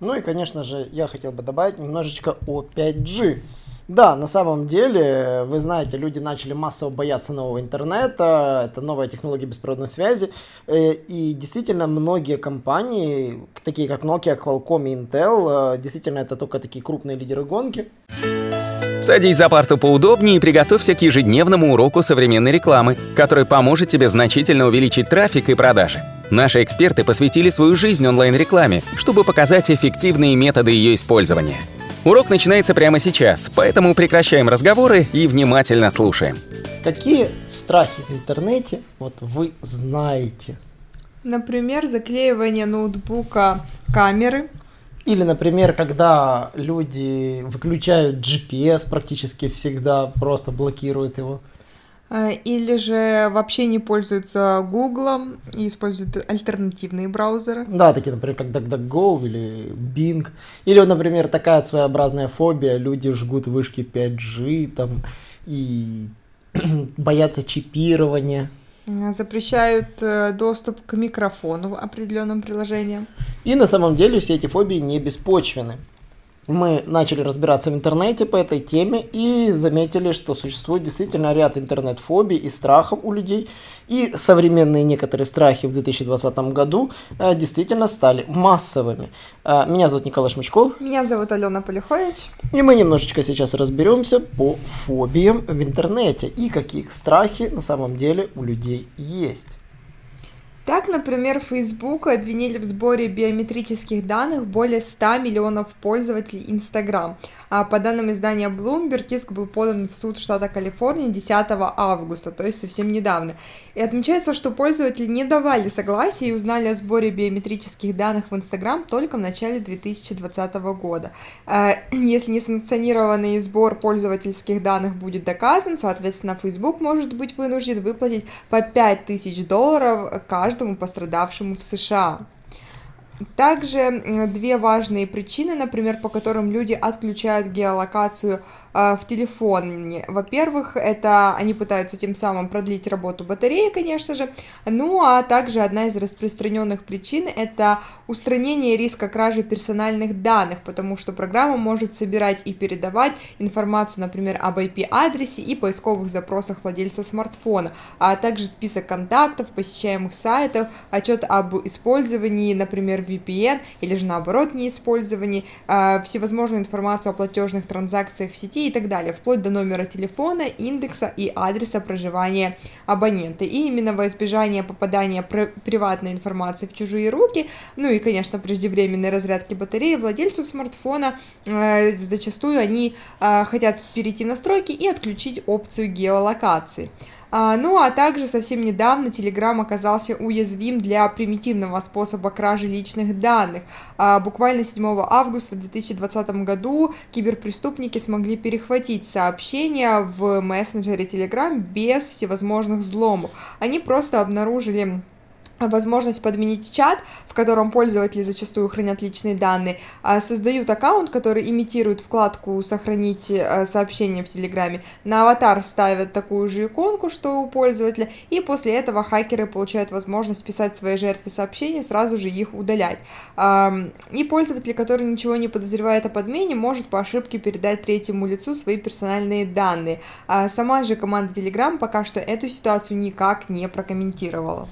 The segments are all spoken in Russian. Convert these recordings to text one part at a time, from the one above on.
Ну и, конечно же, я хотел бы добавить немножечко о 5G. Да, на самом деле, вы знаете, люди начали массово бояться нового интернета, это новая технология беспроводной связи, э, и действительно многие компании, такие как Nokia, Qualcomm и Intel, э, действительно это только такие крупные лидеры гонки. Садись за парту поудобнее и приготовься к ежедневному уроку современной рекламы, который поможет тебе значительно увеличить трафик и продажи. Наши эксперты посвятили свою жизнь онлайн-рекламе, чтобы показать эффективные методы ее использования – Урок начинается прямо сейчас, поэтому прекращаем разговоры и внимательно слушаем. Какие страхи в интернете вот вы знаете? Например, заклеивание ноутбука камеры. Или, например, когда люди выключают GPS практически всегда, просто блокируют его. Э, или же вообще не пользуются Гуглом и используют альтернативные браузеры. Да, такие, например, как DuckDuckGo или Bing. Или, например, такая своеобразная фобия, люди жгут вышки 5G там и боятся чипирования. Э, запрещают э, доступ к микрофону определенным приложениям. И на самом деле все эти фобии не беспочвены мы начали разбираться в интернете по этой теме и заметили, что существует действительно ряд интернет-фобий и страхов у людей. И современные некоторые страхи в 2020 году э, действительно стали массовыми. Э, меня зовут Николай Шмычков. Меня зовут Алена Полихович. И мы немножечко сейчас разберемся по фобиям в интернете и каких страхи на самом деле у людей есть. Так, например, Facebook обвинили в сборе биометрических данных более 100 миллионов пользователей Instagram. А по данным издания Bloomberg, иск был подан в суд штата Калифорния 10 августа, то есть совсем недавно. И отмечается, что пользователи не давали согласия и узнали о сборе биометрических данных в Instagram только в начале 2020 года. А, если несанкционированный сбор пользовательских данных будет доказан, соответственно, Facebook может быть вынужден выплатить по 5000 долларов каждому каждому пострадавшему в США. Также две важные причины, например, по которым люди отключают геолокацию в телефоне. Во-первых, это они пытаются тем самым продлить работу батареи, конечно же. Ну, а также одна из распространенных причин это устранение риска кражи персональных данных, потому что программа может собирать и передавать информацию, например, об IP-адресе и поисковых запросах владельца смартфона, а также список контактов, посещаемых сайтов, отчет об использовании, например, VPN или же наоборот неиспользовании, а, всевозможную информацию о платежных транзакциях в сети и так далее, вплоть до номера телефона, индекса и адреса проживания абонента. И именно во избежание попадания приватной информации в чужие руки, ну и, конечно, преждевременной разрядки батареи, владельцу смартфона э, зачастую они э, хотят перейти в настройки и отключить опцию геолокации. А, ну а также совсем недавно Telegram оказался уязвим для примитивного способа кражи личных данных. А, буквально 7 августа 2020 году киберпреступники смогли перехватить сообщения в мессенджере Telegram без всевозможных взломов. Они просто обнаружили возможность подменить чат, в котором пользователи зачастую хранят личные данные, а создают аккаунт, который имитирует вкладку «Сохранить э, сообщение в Телеграме», на аватар ставят такую же иконку, что у пользователя, и после этого хакеры получают возможность писать своей жертве сообщения, сразу же их удалять. И пользователь, который ничего не подозревает о подмене, может по ошибке передать третьему лицу свои персональные данные. А сама же команда Telegram пока что эту ситуацию никак не прокомментировала.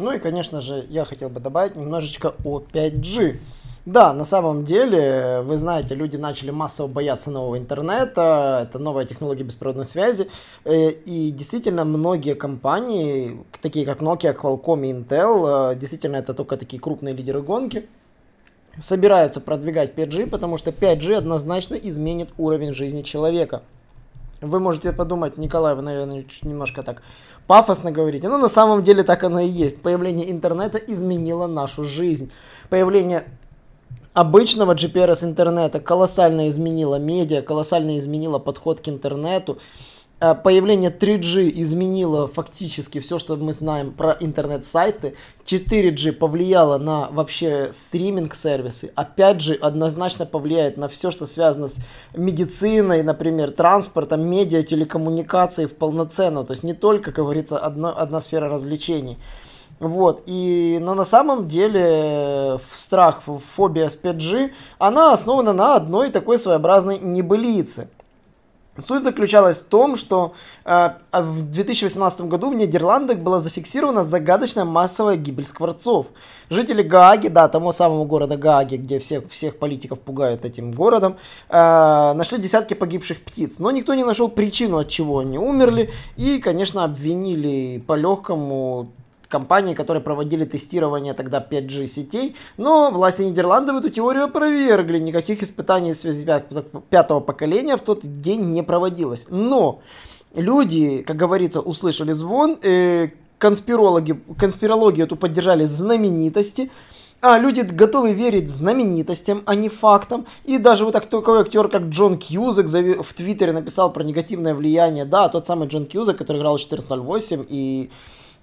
Ну и, конечно же, я хотел бы добавить немножечко о 5G. Да, на самом деле, вы знаете, люди начали массово бояться нового интернета, это новая технология беспроводной связи, э, и действительно многие компании, такие как Nokia, Qualcomm и Intel, э, действительно это только такие крупные лидеры гонки, собираются продвигать 5G, потому что 5G однозначно изменит уровень жизни человека. Вы можете подумать, Николай, вы, наверное, немножко так пафосно говорите, но на самом деле так оно и есть. Появление интернета изменило нашу жизнь. Появление обычного GPRS интернета колоссально изменило медиа, колоссально изменило подход к интернету. Э, появление 3G изменило фактически все, что мы знаем про интернет-сайты. 4G повлияло на вообще стриминг-сервисы, а 5G однозначно повлияет на все, что связано с медициной, например, транспортом, медиа, телекоммуникацией в полноценную. То есть не только, как говорится, одна, одна сфера развлечений. Вот, и, но на самом деле страх, фобия с 5G, она основана на одной такой своеобразной небылице – Суть заключалась в том, что э, в 2018 году в Нидерландах была зафиксирована загадочная массовая гибель скворцов. Жители Гааги, да, тому самому города Гааги, где всех, всех политиков пугают этим городом, э, нашли десятки погибших птиц. Но никто не нашел причину, от чего они умерли. И, конечно, обвинили по-легкому компании, которые проводили тестирование тогда 5G сетей, но власти Нидерландов эту теорию опровергли, никаких испытаний в связи пятого поколения в тот день не проводилось. Но люди, как говорится, услышали звон, э, конспирологи, конспирологию эту поддержали знаменитости, а люди готовы верить знаменитостям, а не фактам. И даже вот такой актер, как Джон Кьюзек в Твиттере написал про негативное влияние. Да, тот самый Джон Кьюзек, который играл в 1408 и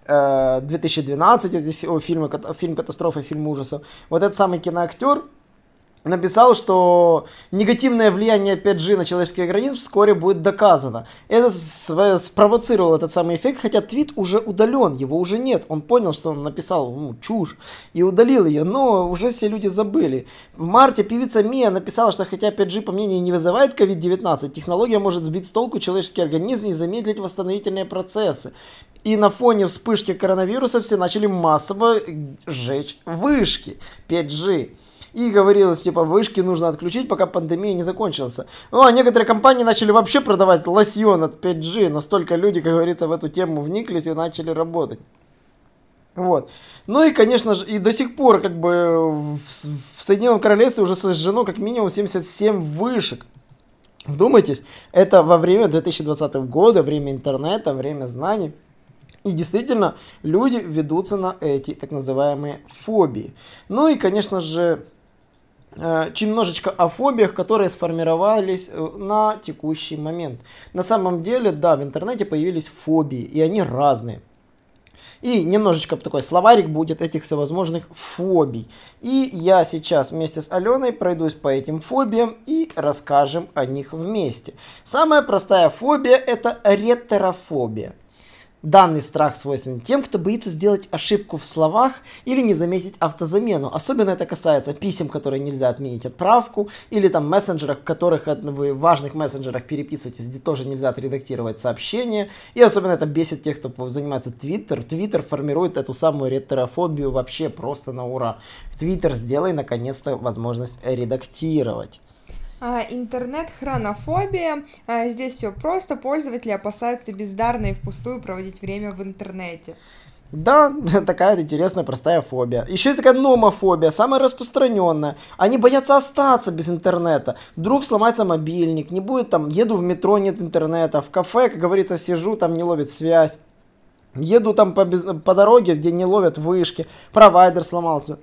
2012, это фильмы, фильм катастрофы, фильм ужасов. Вот этот самый киноактер, написал, что негативное влияние 5G на человеческий организм вскоре будет доказано. Это спровоцировал этот самый эффект, хотя твит уже удален, его уже нет. Он понял, что он написал ну, чушь и удалил ее, но уже все люди забыли. В марте певица Мия написала, что хотя 5G, по мнению, не вызывает COVID-19, технология может сбить с толку человеческий организм и замедлить восстановительные процессы. И на фоне вспышки коронавируса все начали массово сжечь вышки 5G. И говорилось, типа, вышки нужно отключить, пока пандемия не закончилась. Ну, а некоторые компании начали вообще продавать лосьон от 5G. Настолько люди, как говорится, в эту тему вниклись и начали работать. Вот. Ну и, конечно же, и до сих пор, как бы, в, в Соединенном Королевстве уже сожжено как минимум 77 вышек. Вдумайтесь, это во время 2020 года, время интернета, время знаний. И действительно, люди ведутся на эти так называемые фобии. Ну и, конечно же, Э, немножечко о фобиях, которые сформировались э, на текущий момент. На самом деле, да, в интернете появились фобии, и они разные. И немножечко такой словарик будет этих всевозможных фобий. И я сейчас вместе с Аленой пройдусь по этим фобиям и расскажем о них вместе. Самая простая фобия это ретерофобия. Данный страх свойственен тем, кто боится сделать ошибку в словах или не заметить автозамену. Особенно это касается писем, которые нельзя отменить отправку, или там мессенджерах, в которых вы в важных мессенджерах переписываетесь, где тоже нельзя отредактировать сообщение. И особенно это бесит тех, кто занимается Твиттер. Твиттер формирует эту самую ретерофобию вообще просто на ура. Твиттер, сделай наконец-то возможность редактировать. А, интернет-хронофобия. А, здесь все просто. Пользователи опасаются бездарно и впустую проводить время в интернете. Да, такая интересная простая фобия. Еще есть такая номофобия, самая распространенная. Они боятся остаться без интернета. Вдруг сломается мобильник, не будет там, еду в метро, нет интернета, в кафе, как говорится, сижу, там не ловит связь. Еду там по, по дороге, где не ловят вышки, провайдер сломался.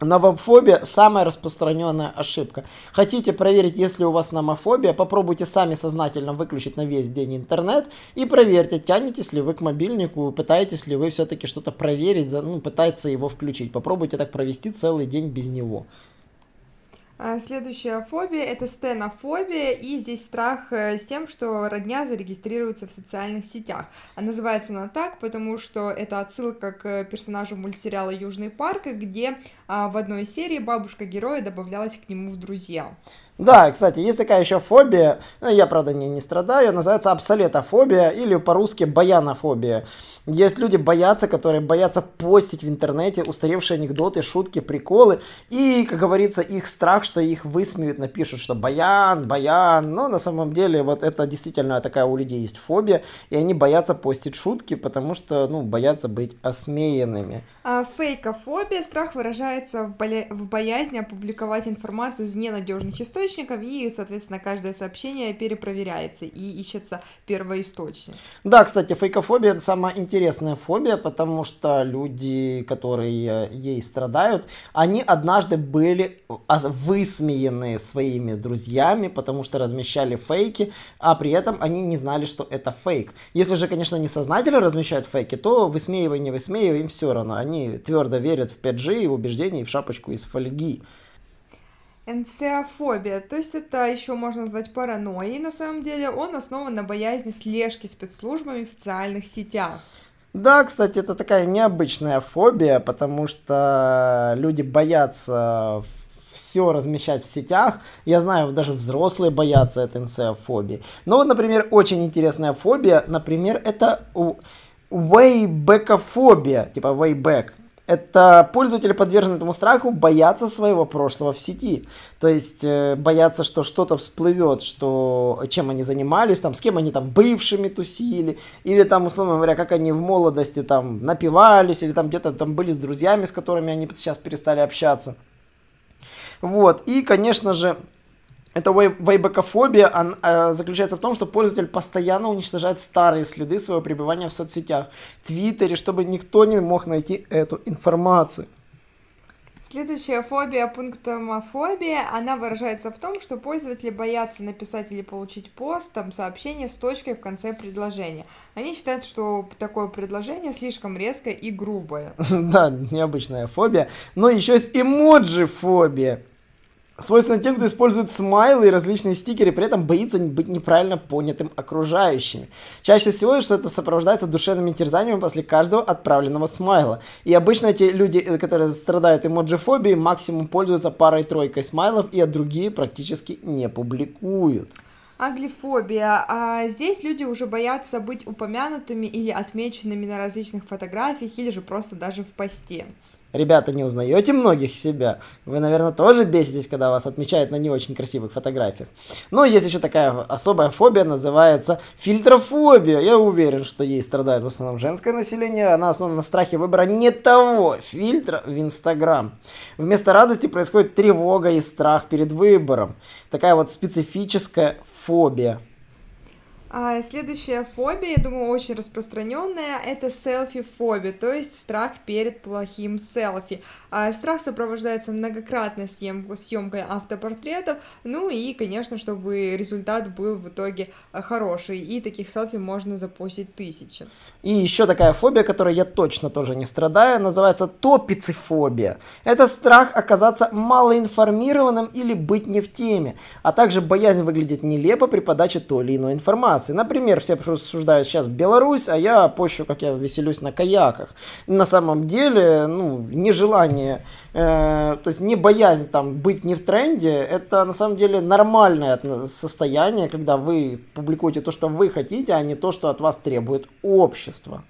Номофобия – самая распространенная ошибка. Хотите проверить, если у вас номофобия, попробуйте сами сознательно выключить на весь день интернет и проверьте, тянетесь ли вы к мобильнику, пытаетесь ли вы все-таки что-то проверить, ну, пытается его включить. Попробуйте так провести целый день без него. А, следующая фобия это стенофобия, и здесь страх э, с тем, что родня зарегистрируется в социальных сетях. А называется она так, потому что это отсылка к персонажу мультсериала Южный парк, где а, в одной серии бабушка героя добавлялась к нему в друзья. Да, кстати, есть такая еще фобия, ну, я, правда, не, не страдаю, называется обсолетофобия или по-русски баянофобия. Есть люди боятся, которые боятся постить в интернете устаревшие анекдоты, шутки, приколы, и, как говорится, их страх, что их высмеют, напишут, что баян, баян, но на самом деле вот это действительно такая у людей есть фобия, и они боятся постить шутки, потому что, ну, боятся быть осмеянными. А фейкофобия, страх выражается в, боя... в боязни опубликовать информацию из ненадежных источников, и, соответственно, каждое сообщение перепроверяется и ищется первоисточник. Да, кстати, фейкофобия это самая интересная фобия, потому что люди, которые ей страдают, они однажды были высмеяны своими друзьями, потому что размещали фейки, а при этом они не знали, что это фейк. Если же, конечно, не сознательно размещают фейки, то высмеивай, не высмеивай, им все равно. Они они твердо верят в 5G и в убеждения и в шапочку из фольги. Энцеофобия, то есть это еще можно назвать паранойей на самом деле, он основан на боязни слежки спецслужбами в социальных сетях. Да, кстати, это такая необычная фобия, потому что люди боятся все размещать в сетях. Я знаю, даже взрослые боятся этой НС-фобии. Но вот, например, очень интересная фобия, например, это вейбекофобия, типа wayback. Это пользователи, подвержены этому страху, боятся своего прошлого в сети. То есть э, боятся, что что-то всплывет, что чем они занимались, там, с кем они там бывшими тусили, или там, условно говоря, как они в молодости там напивались, или там где-то там были с друзьями, с которыми они сейчас перестали общаться. Вот, и, конечно же, эта вейбекофобия он, э, заключается в том, что пользователь постоянно уничтожает старые следы своего пребывания в соцсетях, Твиттере, чтобы никто не мог найти эту информацию. Следующая фобия, пунктомофобия, она выражается в том, что пользователи боятся написать или получить пост, там, сообщение с точкой в конце предложения. Они считают, что такое предложение слишком резкое и грубое. Да, необычная фобия. Но еще есть эмоджи-фобия свойственно тем, кто использует смайлы и различные стикеры, при этом боится быть неправильно понятым окружающими. Чаще всего это сопровождается душевными терзаниями после каждого отправленного смайла. И обычно эти люди, э, которые страдают эмоджифобией, максимум пользуются парой-тройкой смайлов, и другие практически не публикуют. Аглифобия. А здесь люди уже боятся быть упомянутыми или отмеченными на различных фотографиях, или же просто даже в посте. Ребята, не узнаете многих себя? Вы, наверное, тоже беситесь, когда вас отмечают на не очень красивых фотографиях. Но есть еще такая особая фобия, называется фильтрофобия. Я уверен, что ей страдает в основном женское население. Она основана на страхе выбора не того фильтра в Инстаграм. Вместо радости происходит тревога и страх перед выбором. Такая вот специфическая фобия. А следующая фобия, я думаю, очень распространенная, это селфи-фобия, то есть страх перед плохим селфи. А страх сопровождается многократной съем съемкой автопортретов, ну и, конечно, чтобы результат был в итоге а, хороший, и таких селфи можно запустить тысячи. И еще такая фобия, которой я точно тоже не страдаю, называется топицифобия. Это страх оказаться малоинформированным или быть не в теме, а также боязнь выглядеть нелепо при подаче той или иной информации информации. Например, все обсуждают сейчас Беларусь, а я пощу, как я веселюсь на каяках. На самом деле, ну, нежелание, э, то есть не боязнь там быть не в тренде, это на самом деле нормальное состояние, когда вы публикуете то, что вы хотите, а не то, что от вас требует общество.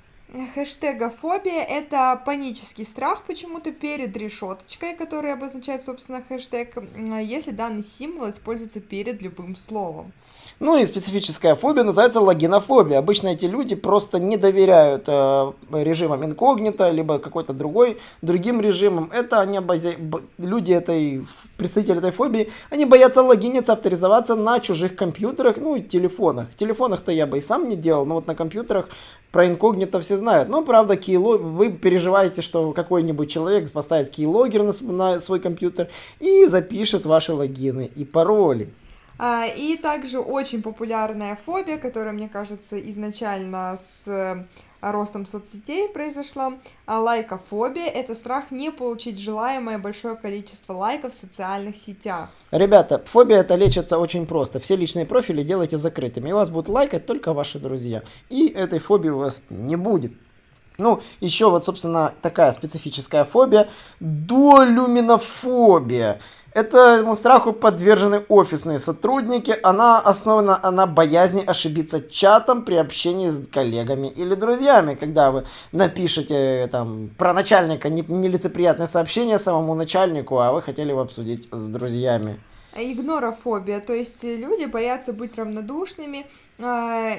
Хэштегофобия – это панический страх почему-то перед решеточкой, которая обозначает, собственно, хэштег, если данный символ используется перед любым словом. Ну и специфическая фобия называется логинофобия. Обычно эти люди просто не доверяют э, режимам инкогнито, либо какой-то другой, другим режимам. Это они обози... люди этой, представители этой фобии, они боятся логиниться, авторизоваться на чужих компьютерах, ну и телефонах. Телефонах-то я бы и сам не делал, но вот на компьютерах про инкогнито все знают. Но, правда, keylog... вы переживаете, что какой-нибудь человек поставит кейлогер на свой компьютер и запишет ваши логины и пароли. А, и также очень популярная фобия, которая, мне кажется, изначально с э, ростом соцсетей произошла. А лайкофобия – это страх не получить желаемое большое количество лайков в социальных сетях. Ребята, фобия это лечится очень просто. Все личные профили делайте закрытыми. И вас будут лайкать только ваши друзья. И этой фобии у вас не будет. Ну, еще вот, собственно, такая специфическая фобия – долюминофобия. Этому страху подвержены офисные сотрудники. Она основана на боязни ошибиться чатом при общении с коллегами или друзьями. Когда вы напишете там про начальника нелицеприятное сообщение самому начальнику, а вы хотели его обсудить с друзьями. Игнорофобия, то есть люди боятся быть равнодушными, а,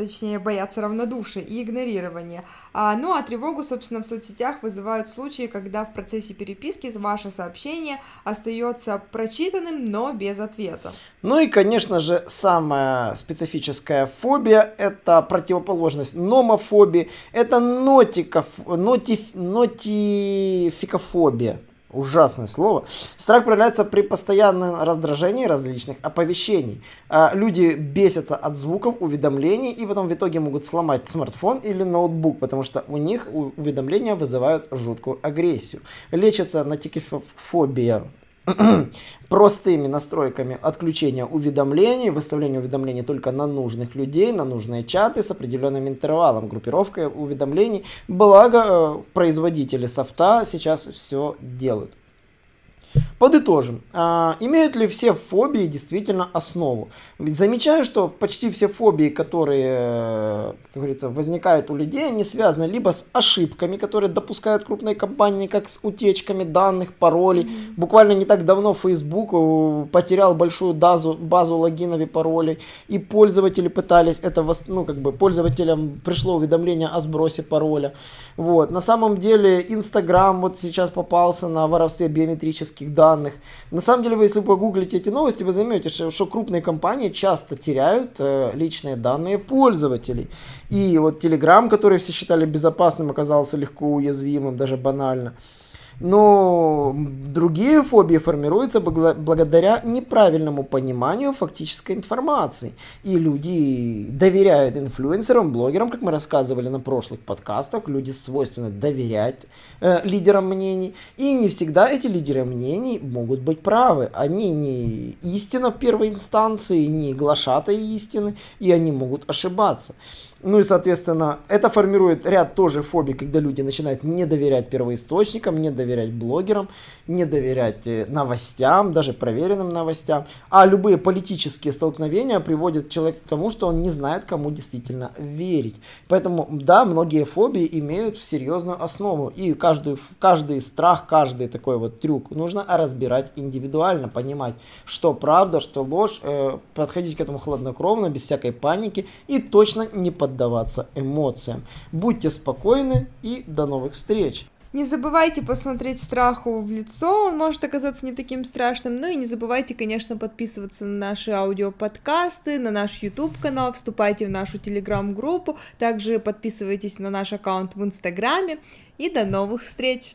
точнее, боятся равнодушия и игнорирования. А, ну а тревогу, собственно, в соцсетях вызывают случаи, когда в процессе переписки ваше сообщение остается прочитанным, но без ответа. Ну и, конечно же, самая специфическая фобия – это противоположность номофобии, это нотикоф... ноти... нотификофобия. Ужасное слово. Страх проявляется при постоянном раздражении различных оповещений. А, люди бесятся от звуков, уведомлений и потом в итоге могут сломать смартфон или ноутбук, потому что у них уведомления вызывают жуткую агрессию. Лечится нотикофобия простыми настройками отключения уведомлений, выставления уведомлений только на нужных людей, на нужные чаты с определенным интервалом, группировкой уведомлений. Благо, э, производители софта сейчас все делают. Подытожим. А, имеют ли все фобии действительно основу? Ведь замечаю, что почти все фобии, которые, как говорится, возникают у людей, они связаны либо с ошибками, которые допускают крупные компании, как с утечками данных, паролей. Mm-hmm. Буквально не так давно Facebook э, потерял большую базу, базу логинов и паролей, и пользователи пытались это, ну, как бы, пользователям пришло уведомление о сбросе пароля. Вот. На самом деле, Instagram вот сейчас попался на воровстве биометрических клиентских данных. На самом деле, вы если погуглите эти новости, вы займете, что, что крупные компании часто теряют э, личные данные пользователей. И вот Telegram, который все считали безопасным, оказался легко уязвимым, даже банально. Но другие фобии формируются благодаря неправильному пониманию фактической информации. И люди доверяют инфлюенсерам, блогерам, как мы рассказывали на прошлых подкастах. Люди свойственно доверять э, лидерам мнений. И не всегда эти лидеры мнений могут быть правы. Они не истина в первой инстанции, не глашатые истины, и они могут ошибаться. Ну и, соответственно, это формирует ряд тоже фобий, когда люди начинают не доверять первоисточникам, не доверять блогерам, не доверять э, новостям, даже проверенным новостям. А любые политические столкновения приводят человека к тому, что он не знает, кому действительно верить. Поэтому, да, многие фобии имеют серьезную основу. И каждый, каждый страх, каждый такой вот трюк нужно разбирать индивидуально, понимать, что правда, что ложь, э, подходить к этому хладнокровно, без всякой паники и точно не под поддаваться эмоциям. Будьте спокойны и до новых встреч! Не забывайте посмотреть страху в лицо, он может оказаться не таким страшным. Ну и не забывайте, конечно, подписываться на наши аудиоподкасты, на наш YouTube-канал, вступайте в нашу телеграм-группу, также подписывайтесь на наш аккаунт в Инстаграме. И до новых встреч!